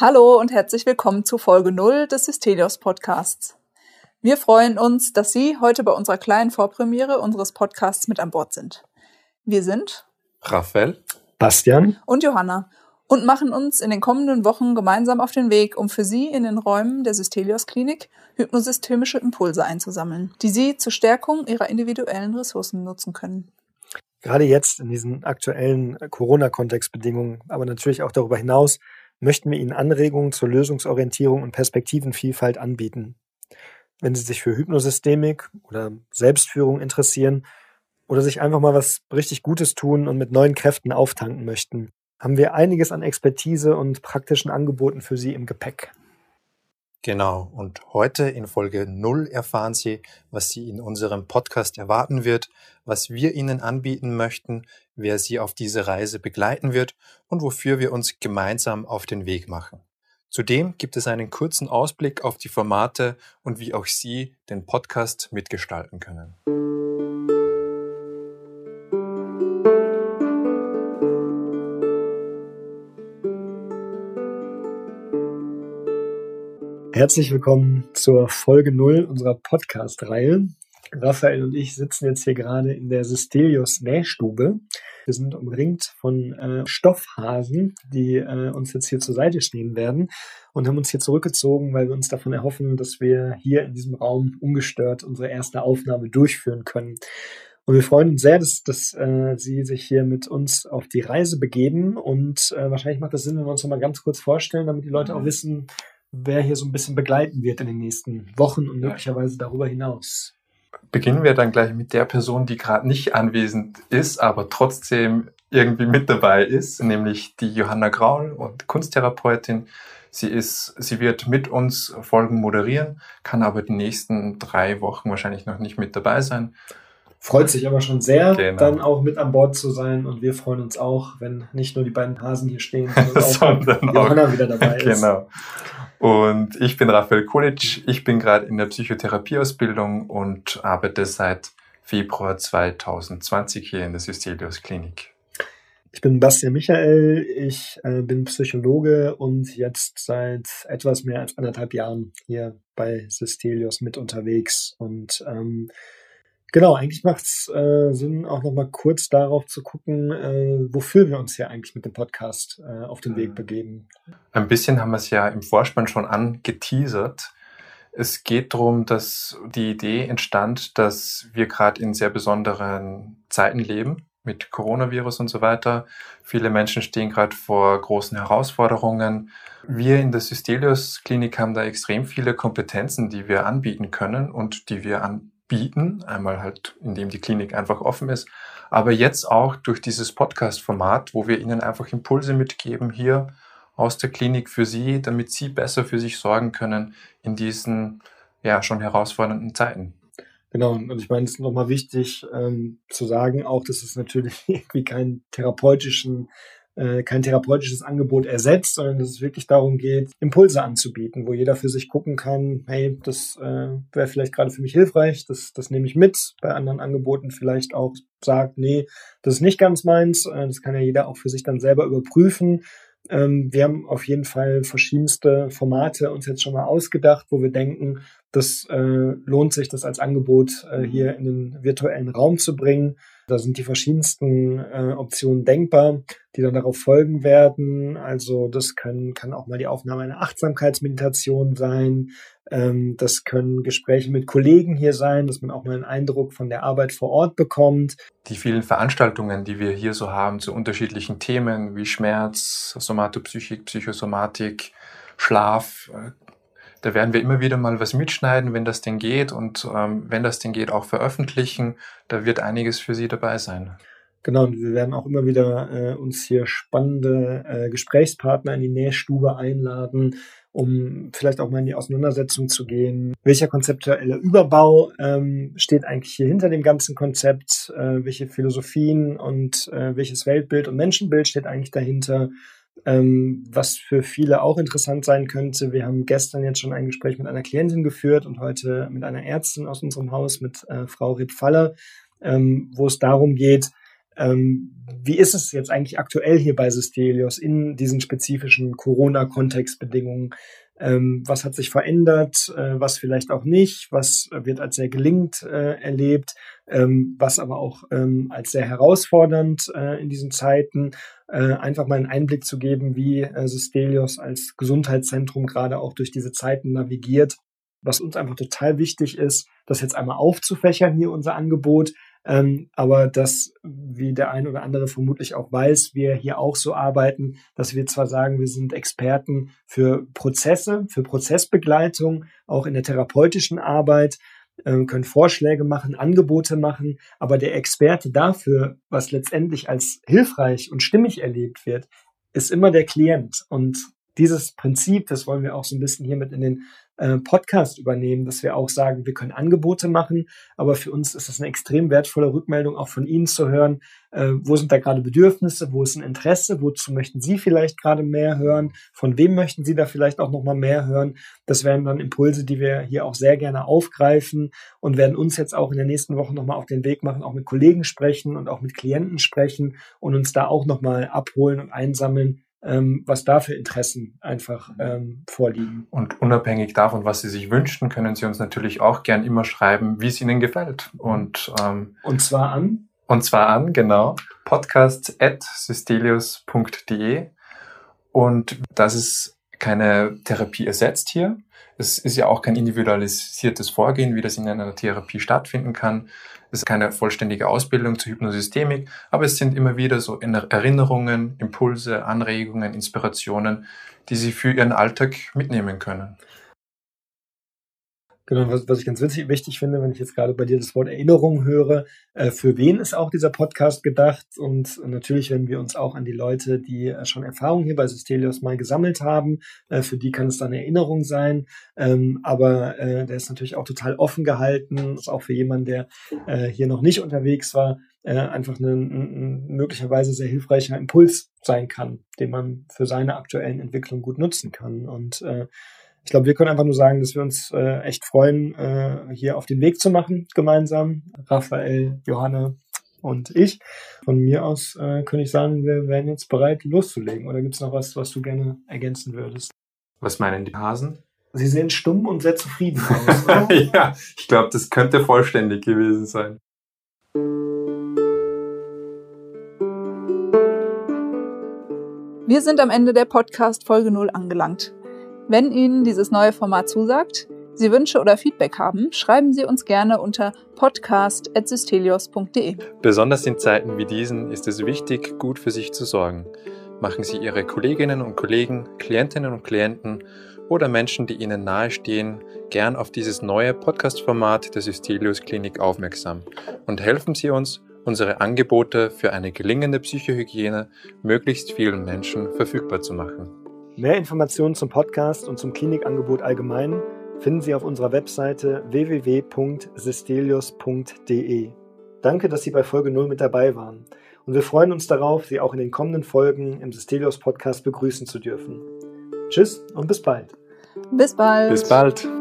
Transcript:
Hallo und herzlich willkommen zu Folge 0 des Systelios Podcasts. Wir freuen uns, dass Sie heute bei unserer kleinen Vorpremiere unseres Podcasts mit an Bord sind. Wir sind Raphael, Bastian und Johanna und machen uns in den kommenden Wochen gemeinsam auf den Weg, um für Sie in den Räumen der Systelios Klinik hypnosystemische Impulse einzusammeln, die Sie zur Stärkung Ihrer individuellen Ressourcen nutzen können. Gerade jetzt in diesen aktuellen Corona-Kontextbedingungen, aber natürlich auch darüber hinaus, möchten wir Ihnen Anregungen zur Lösungsorientierung und Perspektivenvielfalt anbieten. Wenn Sie sich für Hypnosystemik oder Selbstführung interessieren oder sich einfach mal was richtig Gutes tun und mit neuen Kräften auftanken möchten, haben wir einiges an Expertise und praktischen Angeboten für Sie im Gepäck. Genau, und heute in Folge 0 erfahren Sie, was Sie in unserem Podcast erwarten wird, was wir Ihnen anbieten möchten, wer Sie auf diese Reise begleiten wird und wofür wir uns gemeinsam auf den Weg machen. Zudem gibt es einen kurzen Ausblick auf die Formate und wie auch Sie den Podcast mitgestalten können. Herzlich willkommen zur Folge 0 unserer Podcast-Reihe. Raphael und ich sitzen jetzt hier gerade in der Systelius Nähstube. Wir sind umringt von äh, Stoffhasen, die äh, uns jetzt hier zur Seite stehen werden und haben uns hier zurückgezogen, weil wir uns davon erhoffen, dass wir hier in diesem Raum ungestört unsere erste Aufnahme durchführen können. Und wir freuen uns sehr, dass, dass äh, Sie sich hier mit uns auf die Reise begeben. Und äh, wahrscheinlich macht es Sinn, wenn wir uns noch mal ganz kurz vorstellen, damit die Leute auch wissen, wer hier so ein bisschen begleiten wird in den nächsten Wochen und möglicherweise darüber hinaus. Beginnen wir dann gleich mit der Person, die gerade nicht anwesend ist, aber trotzdem irgendwie mit dabei ist, nämlich die Johanna Graul und Kunsttherapeutin. Sie ist, sie wird mit uns Folgen moderieren, kann aber die nächsten drei Wochen wahrscheinlich noch nicht mit dabei sein. Freut sich aber schon sehr, genau. dann auch mit an Bord zu sein. Und wir freuen uns auch, wenn nicht nur die beiden Hasen hier stehen, sondern auch sondern Johanna auch, wieder dabei ist. Genau. Und ich bin Raphael Kulic. Ich bin gerade in der Psychotherapieausbildung und arbeite seit Februar 2020 hier in der Systelius Klinik. Ich bin Bastian Michael, ich äh, bin Psychologe und jetzt seit etwas mehr als anderthalb Jahren hier bei Systelius mit unterwegs und ähm, Genau, eigentlich macht es äh, Sinn, auch nochmal kurz darauf zu gucken, äh, wofür wir uns hier eigentlich mit dem Podcast äh, auf den Weg mhm. begeben. Ein bisschen haben wir es ja im Vorspann schon angeteasert. Es geht darum, dass die Idee entstand, dass wir gerade in sehr besonderen Zeiten leben mit Coronavirus und so weiter. Viele Menschen stehen gerade vor großen Herausforderungen. Wir in der Systelius Klinik haben da extrem viele Kompetenzen, die wir anbieten können und die wir an bieten. Einmal halt, indem die Klinik einfach offen ist, aber jetzt auch durch dieses Podcast-Format, wo wir Ihnen einfach Impulse mitgeben hier aus der Klinik für Sie, damit Sie besser für sich sorgen können in diesen ja schon herausfordernden Zeiten. Genau, und ich meine, es ist nochmal wichtig ähm, zu sagen, auch, dass es natürlich irgendwie keinen therapeutischen äh, kein therapeutisches Angebot ersetzt, sondern dass es wirklich darum geht, Impulse anzubieten, wo jeder für sich gucken kann, hey, das äh, wäre vielleicht gerade für mich hilfreich, das, das nehme ich mit. Bei anderen Angeboten vielleicht auch sagt, nee, das ist nicht ganz meins. Äh, das kann ja jeder auch für sich dann selber überprüfen. Ähm, wir haben auf jeden Fall verschiedenste Formate uns jetzt schon mal ausgedacht, wo wir denken, das äh, lohnt sich, das als Angebot äh, hier in den virtuellen Raum zu bringen. Da sind die verschiedensten äh, Optionen denkbar, die dann darauf folgen werden. Also das können, kann auch mal die Aufnahme einer Achtsamkeitsmeditation sein. Ähm, das können Gespräche mit Kollegen hier sein, dass man auch mal einen Eindruck von der Arbeit vor Ort bekommt. Die vielen Veranstaltungen, die wir hier so haben zu unterschiedlichen Themen wie Schmerz, Somatopsychik, Psychosomatik, Schlaf, äh, da werden wir immer wieder mal was mitschneiden, wenn das denn geht und ähm, wenn das denn geht, auch veröffentlichen. Da wird einiges für Sie dabei sein. Genau, und wir werden auch immer wieder äh, uns hier spannende äh, Gesprächspartner in die Nähstube einladen, um vielleicht auch mal in die Auseinandersetzung zu gehen. Welcher konzeptuelle Überbau ähm, steht eigentlich hier hinter dem ganzen Konzept? Äh, welche Philosophien und äh, welches Weltbild und Menschenbild steht eigentlich dahinter? Ähm, was für viele auch interessant sein könnte, wir haben gestern jetzt schon ein Gespräch mit einer Klientin geführt und heute mit einer Ärztin aus unserem Haus, mit äh, Frau Ritt-Faller, ähm, wo es darum geht, ähm, wie ist es jetzt eigentlich aktuell hier bei Systelios in diesen spezifischen Corona-Kontextbedingungen? Ähm, was hat sich verändert, äh, was vielleicht auch nicht, was wird als sehr gelingend äh, erlebt, ähm, was aber auch ähm, als sehr herausfordernd äh, in diesen Zeiten. Äh, einfach mal einen Einblick zu geben, wie äh, Systelios als Gesundheitszentrum gerade auch durch diese Zeiten navigiert. Was uns einfach total wichtig ist, das jetzt einmal aufzufächern, hier unser Angebot, ähm, aber dass, wie der ein oder andere vermutlich auch weiß, wir hier auch so arbeiten, dass wir zwar sagen, wir sind Experten für Prozesse, für Prozessbegleitung, auch in der therapeutischen Arbeit, äh, können Vorschläge machen, Angebote machen, aber der Experte dafür, was letztendlich als hilfreich und stimmig erlebt wird, ist immer der Klient. Und dieses Prinzip, das wollen wir auch so ein bisschen hier mit in den äh, Podcast übernehmen, dass wir auch sagen, wir können Angebote machen, aber für uns ist es eine extrem wertvolle Rückmeldung, auch von Ihnen zu hören, äh, wo sind da gerade Bedürfnisse, wo ist ein Interesse, wozu möchten Sie vielleicht gerade mehr hören, von wem möchten Sie da vielleicht auch nochmal mehr hören. Das wären dann Impulse, die wir hier auch sehr gerne aufgreifen und werden uns jetzt auch in der nächsten Woche nochmal auf den Weg machen, auch mit Kollegen sprechen und auch mit Klienten sprechen und uns da auch nochmal abholen und einsammeln, ähm, was da für Interessen einfach ähm, vorliegen. Und unabhängig davon, was Sie sich wünschen, können Sie uns natürlich auch gern immer schreiben, wie es Ihnen gefällt. Und, ähm, und zwar an? Und zwar an, genau, podcast.systelius.de. Und das ist keine Therapie ersetzt hier. Es ist ja auch kein individualisiertes Vorgehen, wie das in einer Therapie stattfinden kann. Es ist keine vollständige Ausbildung zur Hypnosystemik, aber es sind immer wieder so Erinnerungen, Impulse, Anregungen, Inspirationen, die Sie für Ihren Alltag mitnehmen können. Genau, was, was ich ganz witzig, wichtig finde, wenn ich jetzt gerade bei dir das Wort Erinnerung höre, äh, für wen ist auch dieser Podcast gedacht? Und natürlich wenn wir uns auch an die Leute, die äh, schon Erfahrung hier bei Systelios mal gesammelt haben. Äh, für die kann es dann Erinnerung sein. Ähm, aber äh, der ist natürlich auch total offen gehalten. Ist auch für jemanden, der äh, hier noch nicht unterwegs war, äh, einfach ein, möglicherweise sehr hilfreicher Impuls sein kann, den man für seine aktuellen Entwicklungen gut nutzen kann. Und ich glaube, wir können einfach nur sagen, dass wir uns äh, echt freuen, äh, hier auf den Weg zu machen, gemeinsam. Raphael, Johanna und ich. Von mir aus äh, könnte ich sagen, wir wären jetzt bereit, loszulegen. Oder gibt es noch was, was du gerne ergänzen würdest? Was meinen die Hasen? Sie sehen stumm und sehr zufrieden aus. ja, ich glaube, das könnte vollständig gewesen sein. Wir sind am Ende der Podcast Folge 0 angelangt. Wenn Ihnen dieses neue Format zusagt, Sie Wünsche oder Feedback haben, schreiben Sie uns gerne unter podcast.systelios.de. Besonders in Zeiten wie diesen ist es wichtig, gut für sich zu sorgen. Machen Sie Ihre Kolleginnen und Kollegen, Klientinnen und Klienten oder Menschen, die Ihnen nahestehen, gern auf dieses neue Podcast-Format der Systelius Klinik aufmerksam und helfen Sie uns, unsere Angebote für eine gelingende Psychohygiene möglichst vielen Menschen verfügbar zu machen. Mehr Informationen zum Podcast und zum Klinikangebot allgemein finden Sie auf unserer Webseite www.sistelius.de. Danke, dass Sie bei Folge 0 mit dabei waren. Und wir freuen uns darauf, Sie auch in den kommenden Folgen im Sistelius Podcast begrüßen zu dürfen. Tschüss und bis bald. Bis bald. Bis bald.